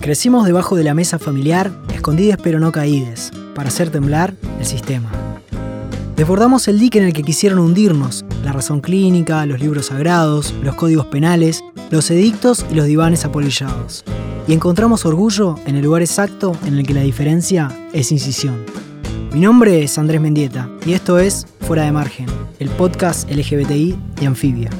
Crecimos debajo de la mesa familiar, escondides pero no caídes, para hacer temblar el sistema. Desbordamos el dique en el que quisieron hundirnos, la razón clínica, los libros sagrados, los códigos penales, los edictos y los divanes apolillados. Y encontramos orgullo en el lugar exacto en el que la diferencia es incisión. Mi nombre es Andrés Mendieta y esto es Fuera de Margen, el podcast LGBTI de Anfibia.